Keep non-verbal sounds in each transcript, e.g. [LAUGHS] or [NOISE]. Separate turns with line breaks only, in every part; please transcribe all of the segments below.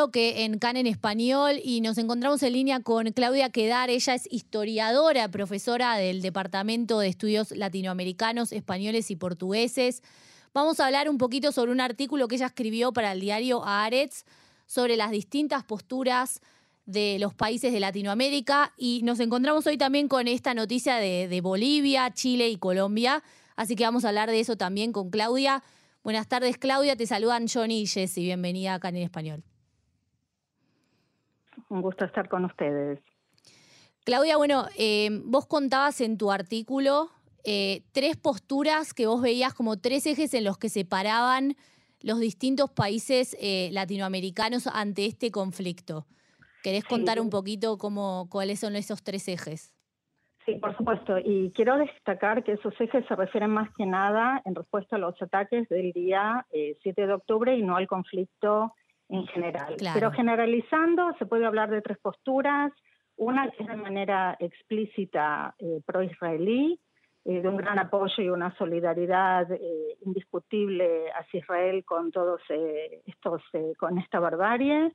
bloque en CAN en español y nos encontramos en línea con Claudia Quedar. Ella es historiadora, profesora del Departamento de Estudios Latinoamericanos, Españoles y Portugueses. Vamos a hablar un poquito sobre un artículo que ella escribió para el diario Aretz sobre las distintas posturas de los países de Latinoamérica y nos encontramos hoy también con esta noticia de, Bolivia, Chile y Colombia. Así que vamos a hablar de eso también con Claudia. Buenas tardes, Claudia. Te saludan Johnny y Jessy. Bienvenida acá en Español.
Un gusto estar con ustedes.
Claudia, bueno, eh, vos contabas en tu artículo eh, tres posturas que vos veías como tres ejes en los que separaban los distintos países eh, latinoamericanos ante este conflicto. ¿Querés contar un poquito cómo, cuáles son esos tres ejes?
Sí, por supuesto. Y quiero destacar que esos ejes se refieren más que nada en respuesta a los ataques del día 7 eh, de octubre y no al conflicto en general. Pero generalizando, se puede hablar de tres posturas. Una que es de manera explícita eh, pro-israelí, eh, de un gran apoyo y una solidaridad indiscutible hacia Israel con todos estos, con esta barbarie.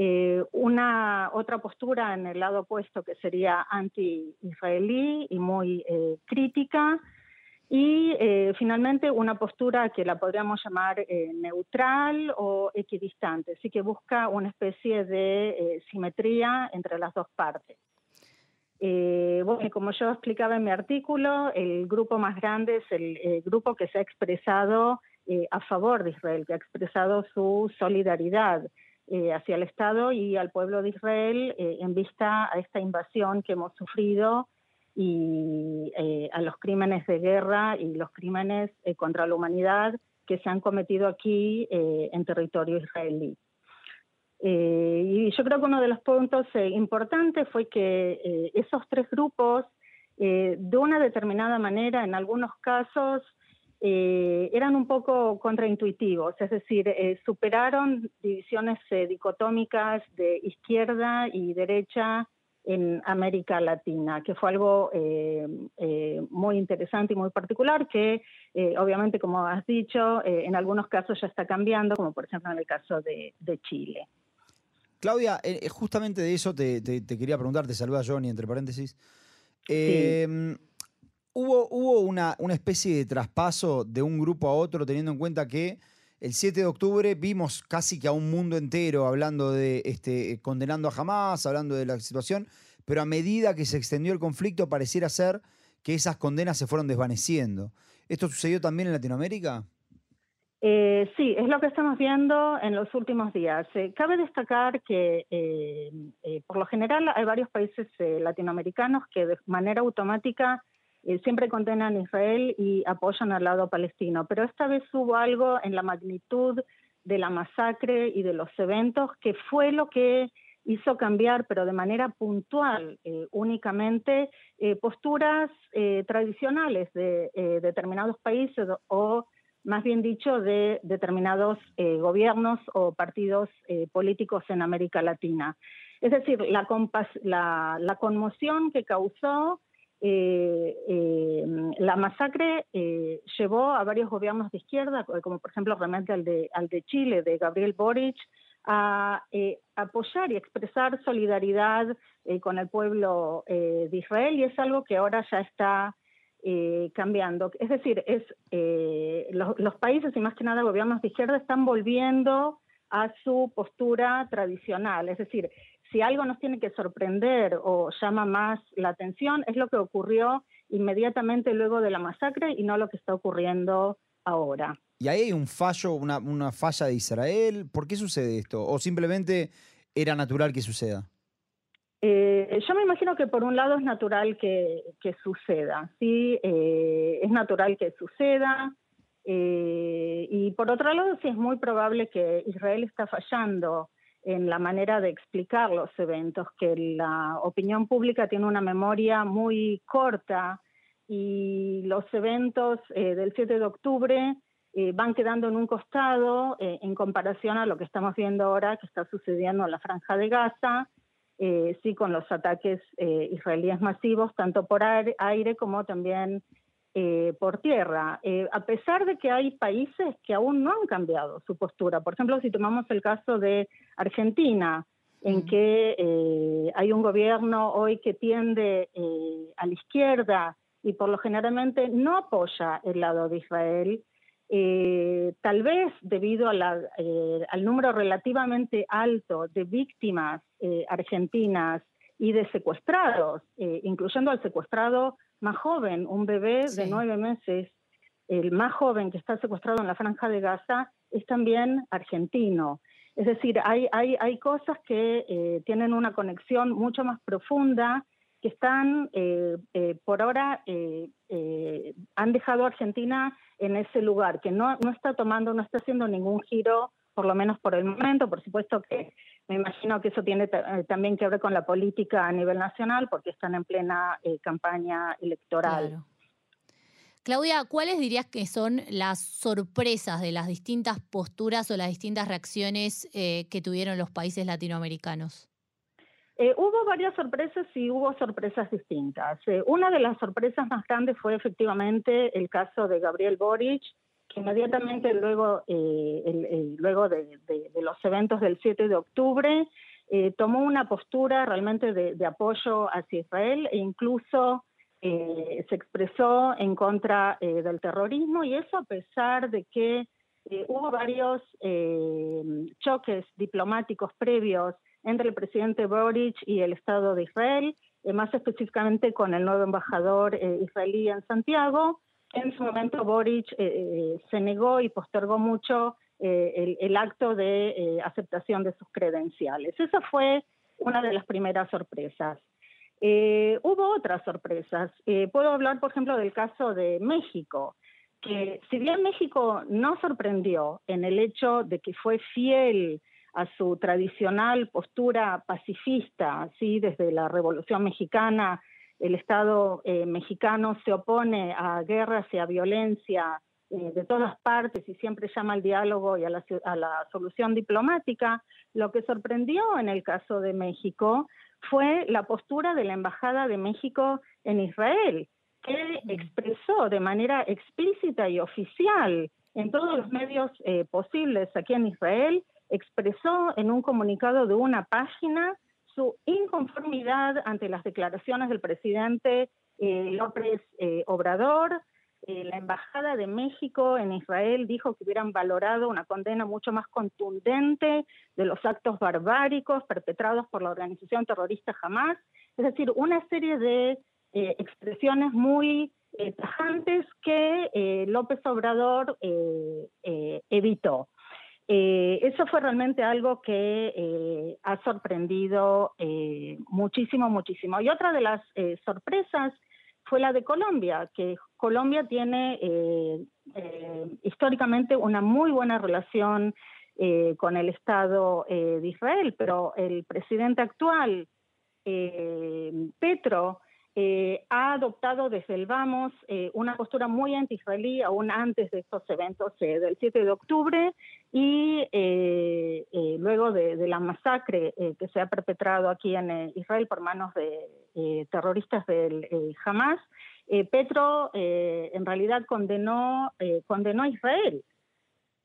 Eh, una otra postura en el lado opuesto que sería anti-israelí y muy eh, crítica. Y eh, finalmente una postura que la podríamos llamar neutral o equidistante, así que busca una especie de simetría entre las dos partes. bueno, como yo explicaba en mi artículo, el grupo más grande es el grupo que se ha expresado a favor de Israel, que ha expresado su solidaridad eh, hacia el Estado y al pueblo de Israel eh, en vista a esta invasión que hemos sufrido y eh, a los crímenes de guerra y los crímenes contra la humanidad que se han cometido aquí en territorio israelí. y yo creo que uno de los puntos importantes fue que esos tres grupos, de una determinada manera, en algunos casos, eh, eran un poco contraintuitivos, es decir, eh, superaron divisiones eh, dicotómicas de izquierda y derecha en América Latina, que fue algo muy interesante y muy particular, que obviamente, como has dicho, en algunos casos ya está cambiando, como por ejemplo en el caso de, Chile.
Claudia, justamente de eso te, quería preguntar, te saluda Johnny, entre paréntesis. Sí hubo, una, especie de traspaso de un grupo a otro, teniendo en cuenta que el 7 de octubre vimos casi que a un mundo entero hablando de, este, condenando a Hamas, hablando de la situación, pero a medida que se extendió el conflicto pareciera ser que esas condenas se fueron desvaneciendo. ¿Esto sucedió también en Latinoamérica?
Eh, sí, es lo que estamos viendo en los últimos días. Eh, cabe destacar que eh, por lo general hay varios países latinoamericanos que de manera automática eh, siempre condenan a Israel y apoyan al lado palestino, pero esta vez hubo algo en la magnitud de la masacre y de los eventos que fue lo que hizo cambiar, pero de manera puntual, eh, únicamente, eh, posturas tradicionales de determinados países o, más bien dicho, de determinados gobiernos o partidos políticos en América Latina. Es decir, la, la conmoción que causó eh, eh, la masacre eh, llevó a varios gobiernos de izquierda, como por ejemplo realmente al de, al de Chile, de Gabriel Boric, a apoyar y expresar solidaridad con el pueblo de Israel y es algo que ahora ya está cambiando. Es decir, es los, los, países y más que nada gobiernos de izquierda están volviendo a su postura tradicional, es decir, si algo nos tiene que sorprender o llama más la atención, es lo que ocurrió inmediatamente luego de la masacre y no lo que está ocurriendo ahora.
¿Y ahí hay un fallo, una, falla de Israel? ¿Por qué sucede esto? ¿O simplemente era natural que suceda?
Eh, yo me imagino que por un lado es natural que, suceda, sí, eh, es natural que suceda, eh, y por otro lado sí es muy probable que Israel está fallando en la manera de explicar los eventos, que la opinión pública tiene una memoria muy corta y los eventos eh, del 7 de octubre eh, van quedando en un costado eh, en comparación a lo que estamos viendo ahora que está sucediendo en la franja de Gaza, sí con los ataques israelíes masivos, tanto por aire como también eh, por tierra, eh, a pesar de que hay países que aún no han cambiado su postura. Por ejemplo, si tomamos el caso de Argentina, en que eh, hay un gobierno hoy que tiende a la izquierda y por lo generalmente no apoya el lado de Israel, tal vez debido al número relativamente alto de víctimas argentinas y de secuestrados, incluyendo al secuestrado más joven, un bebé de nueve meses, el más joven que está secuestrado en la franja de Gaza, es también argentino. Es decir, hay, hay, hay cosas que eh, tienen una conexión mucho más profunda, que están, eh, eh, por ahora, han dejado a Argentina en ese lugar, que no, no está tomando, no está haciendo ningún giro, por lo menos por el momento. Por supuesto que me imagino que eso tiene eh, también que ver con la política a nivel nacional porque están en plena eh, campaña electoral.
Claudia, ¿cuáles dirías que son las sorpresas de las distintas posturas o las distintas reacciones eh, que tuvieron los países latinoamericanos?
hubo varias sorpresas y hubo sorpresas distintas. una de las sorpresas más grandes fue efectivamente el caso de Gabriel Boric, que inmediatamente luego, eh, luego de, los eventos del 7 de octubre eh, tomó una postura realmente de, apoyo hacia Israel e incluso eh, se expresó en contra del terrorismo y eso a pesar de que hubo varios choques diplomáticos previos entre el presidente Boric y el Estado de Israel, más específicamente con el nuevo embajador israelí en Santiago, en su momento Boric eh, eh, se negó y postergó mucho eh, el, acto de aceptación de sus credenciales. Esa fue una de las primeras sorpresas. hubo otras sorpresas. puedo hablar, por ejemplo, del caso de México, que si bien México no sorprendió en el hecho de que fue fiel a su tradicional postura pacifista, ¿sí? desde la Revolución Mexicana el Estado eh, mexicano se opone a guerras y a violencia eh, de todas partes y siempre llama al diálogo y a la, solución diplomática, lo que sorprendió en el caso de México fue la postura de la Embajada de México en Israel, que expresó de manera explícita y oficial en todos los medios eh, posibles aquí en Israel, expresó en un comunicado de una página su inconformidad ante las declaraciones del presidente eh, López eh, Obrador. Eh, la Embajada de México en Israel dijo que hubieran valorado una condena mucho más contundente de los actos barbáricos perpetrados por la organización terrorista Hamas. Es decir, una serie de expresiones muy tajantes que López Obrador evitó. Eh, eso fue realmente algo que eh, ha sorprendido eh, muchísimo, muchísimo. Y otra de las sorpresas fue la de Colombia, que Colombia tiene históricamente una muy buena relación con el Estado de Israel, pero el presidente actual, Petro, eh, ha adoptado desde el Vamos eh, una postura muy anti-israelí aún antes de estos eventos eh, del 7 de octubre y luego de, la masacre que se ha perpetrado aquí en Israel por manos de terroristas del Hamas, Petro en realidad condenó, condenó a Israel.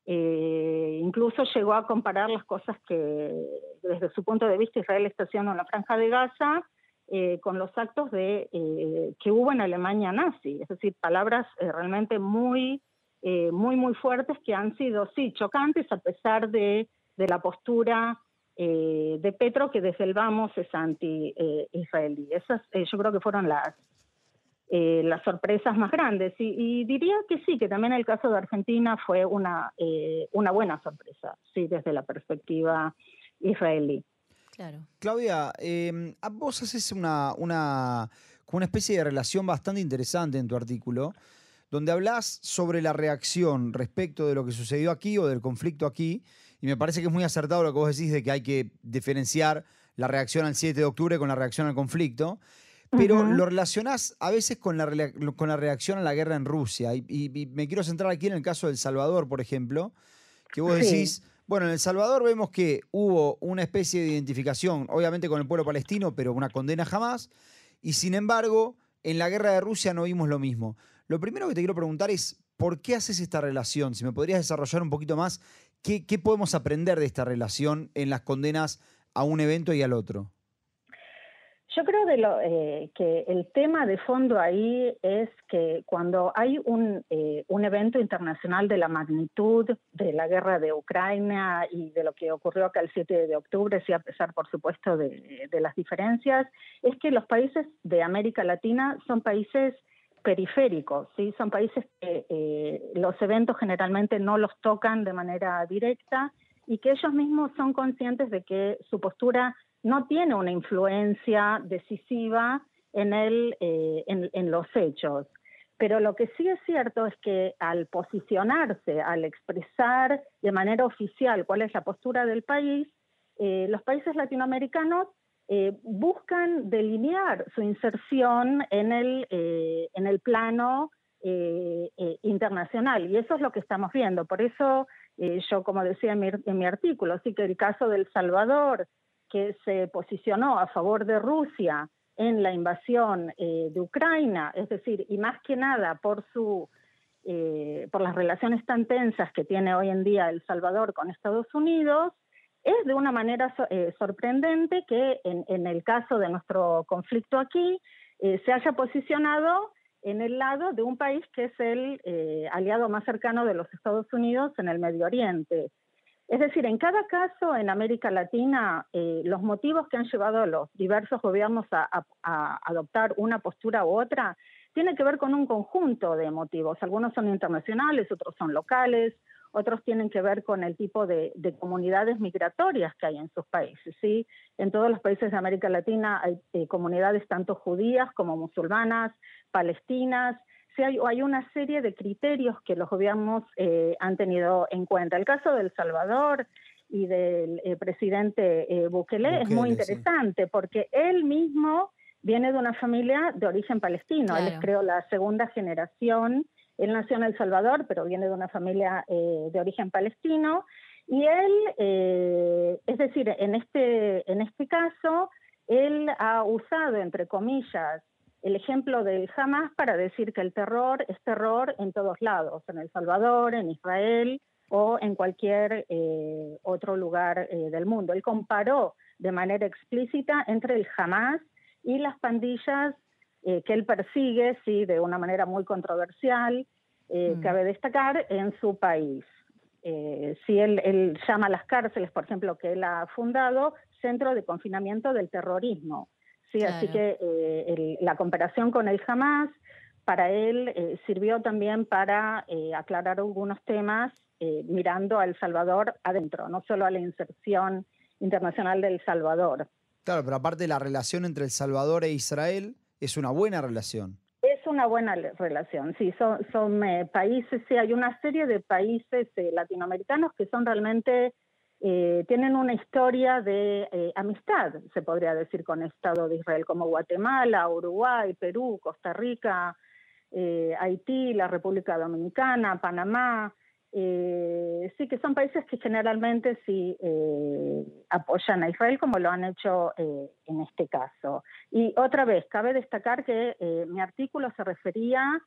incluso llegó a comparar las cosas que desde su punto de vista Israel está haciendo en la franja de Gaza eh, con los actos de, eh, que hubo en Alemania nazi, es decir, palabras eh, realmente muy, muy, muy fuertes que han sido, sí, chocantes a pesar de, de la postura de Petro, que desde el vamos es anti-israelí. Esas yo creo que fueron las, las sorpresas más grandes. Y, diría que sí, que también el caso de Argentina fue una, una buena sorpresa, sí, desde la perspectiva israelí.
Claudia, em, vos haces una, una, una especie de relación bastante interesante en tu artículo, donde hablas sobre la reacción respecto de lo que sucedió aquí o del conflicto aquí, y me parece que es muy acertado lo que vos decís de que hay que diferenciar la reacción al 7 de octubre con la reacción al conflicto, pero lo relacionás a veces con la, con la reacción a la guerra en Rusia, y, me quiero centrar aquí en el caso del Salvador, por ejemplo, que vos decís bueno, en El Salvador vemos que hubo una especie de identificación, obviamente con el pueblo palestino, pero una condena jamás. Y sin embargo, En la guerra de Rusia no vimos lo mismo. Lo primero que te quiero preguntar es, ¿por qué haces esta relación? Si me podrías desarrollar un poquito más, ¿qué, qué podemos aprender de esta relación en las condenas a un evento y al otro?
Yo creo eh, que el tema de fondo ahí es que cuando hay un, eh, un, evento internacional de la magnitud de la guerra de Ucrania y de lo que ocurrió acá el 7 de octubre, sí a pesar, por supuesto, de, de las diferencias, es que los países de América Latina son países periféricos, ¿sí? son países que eh, los eventos generalmente no los tocan de manera directa y que ellos mismos son conscientes de que su postura no tiene una influencia decisiva en, el, eh, en, los hechos. Pero lo que sí es cierto es que al posicionarse, al expresar de manera oficial cuál es la postura del país, eh, los países latinoamericanos eh, buscan delinear su inserción en el, en el plano internacional. Y eso es lo que estamos viendo. Por eso yo, como decía en mi, en mi artículo, sí que el caso del Salvador, que se posicionó a favor de Rusia en la invasión eh, de Ucrania, es decir, y más que nada por su eh, por las relaciones tan tensas que tiene hoy en día El Salvador con Estados Unidos, es de una manera eh, sorprendente que en, el caso de nuestro conflicto aquí se haya posicionado en el lado de un país que es el aliado más cercano de los Estados Unidos en el Medio Oriente. Es decir, en cada caso en América Latina, eh, los motivos que han llevado a los diversos gobiernos a, adoptar una postura u otra tienen que ver con un conjunto de motivos. Algunos son internacionales, otros son locales, otros tienen que ver con el tipo de, comunidades migratorias que hay en sus países. ¿sí? En todos los países de América Latina hay eh, comunidades tanto judías como musulmanas, palestinas, hay, una serie de criterios que los gobiernos eh, han tenido en cuenta. El caso del Salvador y del eh, presidente eh, Bukele, es muy interesante porque él mismo viene de una familia de origen palestino. Él es, creo, la segunda generación. Él nació en El Salvador, pero viene de una familia de origen palestino. Y él, es decir, en este, en este caso, él ha usado, entre comillas, el ejemplo del Hamas para decir que el terror es terror en todos lados, en El Salvador, en Israel o en cualquier eh, otro lugar eh, del mundo. Él comparó de manera explícita entre el Hamas y las pandillas eh, que él persigue, sí, de una manera muy controversial, mm. cabe destacar, en su país. si él, él llama a las cárceles, por ejemplo, que él ha fundado, centro de confinamiento del terrorismo. Sí, así que eh, la comparación con el Hamas para él eh, sirvió también para eh, aclarar algunos temas mirando a El Salvador adentro, no solo a la inserción internacional de El Salvador.
Claro, pero aparte la relación entre El Salvador e Israel es una buena relación.
Es una buena relación, sí, son, son países, sí, hay una serie de países latinoamericanos que son realmente eh, tienen una historia de eh, amistad, se podría decir, con el Estado de Israel, como Guatemala, Uruguay, Perú, Costa Rica, eh, Haití, la República Dominicana, Panamá. sí, que son países que generalmente sí apoyan a Israel, como lo han hecho en este caso. Y otra vez, cabe destacar que mi artículo se refería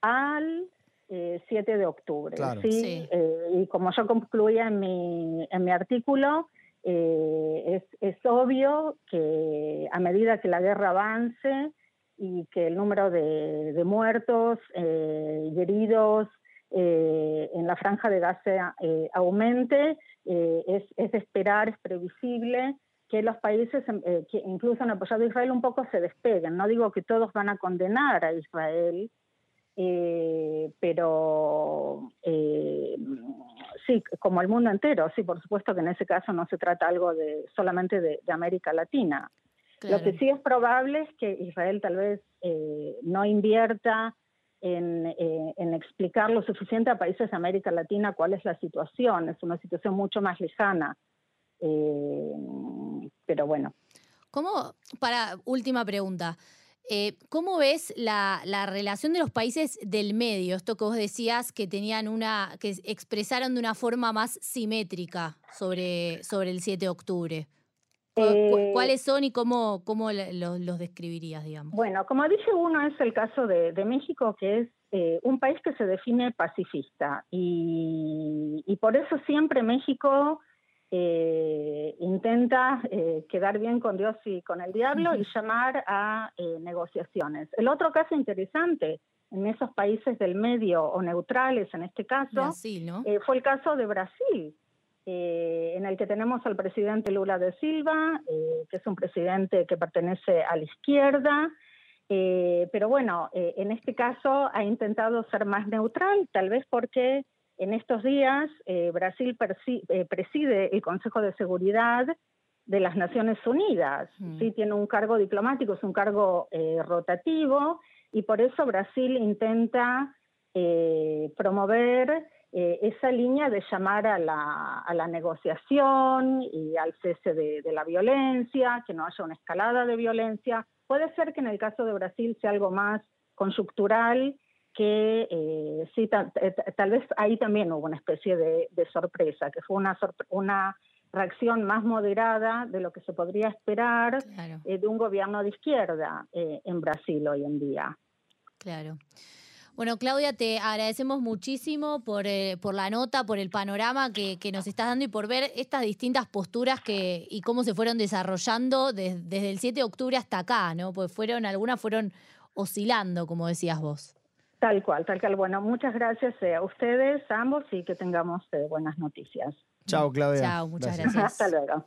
al 7 eh, de octubre. ¿sí? Eh, y como yo concluía en mi, en mi artículo, eh, es, es, obvio que a medida que la guerra avance y que el número de, de muertos y heridos en la franja de Gaza aumente, es, es, de esperar, es previsible que los países que incluso han apoyado a Israel un poco se despeguen. No digo que todos van a condenar a Israel, eh, pero eh, sí, como el mundo entero, sí, por supuesto que en ese caso no se trata algo de solamente de, América Latina. Lo que sí es probable es que Israel tal vez eh, no invierta en, en, explicar lo suficiente a países de América Latina cuál es la situación. Es una situación mucho más lejana. pero bueno.
¿Cómo, para última pregunta, eh, ¿Cómo ves la, relación de los países del medio? Esto que vos decías que tenían una, que expresaron de una forma más simétrica sobre, sobre el 7 de octubre. Eh, ¿Cuáles son y cómo, cómo los, describirías, digamos?
Bueno, como dije, uno es el caso de, México, que es eh, un país que se define pacifista y, y por eso siempre México eh, intenta quedar bien con Dios y con el diablo y llamar a negociaciones. El otro caso interesante en esos países del medio o neutrales, en este caso, fue el caso de Brasil eh, en el que tenemos al presidente Lula de Silva, eh, que es un presidente que pertenece a la izquierda, eh, pero bueno, en este caso ha intentado ser más neutral, tal vez porque en estos días Brasil preside el Consejo de Seguridad de las Naciones Unidas, mm. ¿sí? tiene un cargo diplomático, es un cargo rotativo, y por eso Brasil intenta promover eh, esa línea de llamar a la, negociación y al cese de, la violencia, que no haya una escalada de violencia. Puede ser que en el caso de Brasil sea algo más conjunctural, que eh, sí, eh, tal vez ahí también hubo una especie de, sorpresa, que fue una, una reacción más moderada de lo que se podría esperar de un gobierno de izquierda en Brasil hoy en día.
Claro. Bueno, Claudia, te agradecemos muchísimo por, eh, por la nota, por el panorama que, nos estás dando y por ver estas distintas posturas que, y cómo se fueron desarrollando desde el 7 de octubre hasta acá, ¿no? Pues fueron, algunas fueron oscilando, como decías vos.
Tal cual, tal cual. Bueno, muchas gracias eh, a ustedes, a ambos, y que tengamos eh, buenas noticias.
Chao, Claudia.
Chao, muchas gracias. [LAUGHS]
Hasta luego.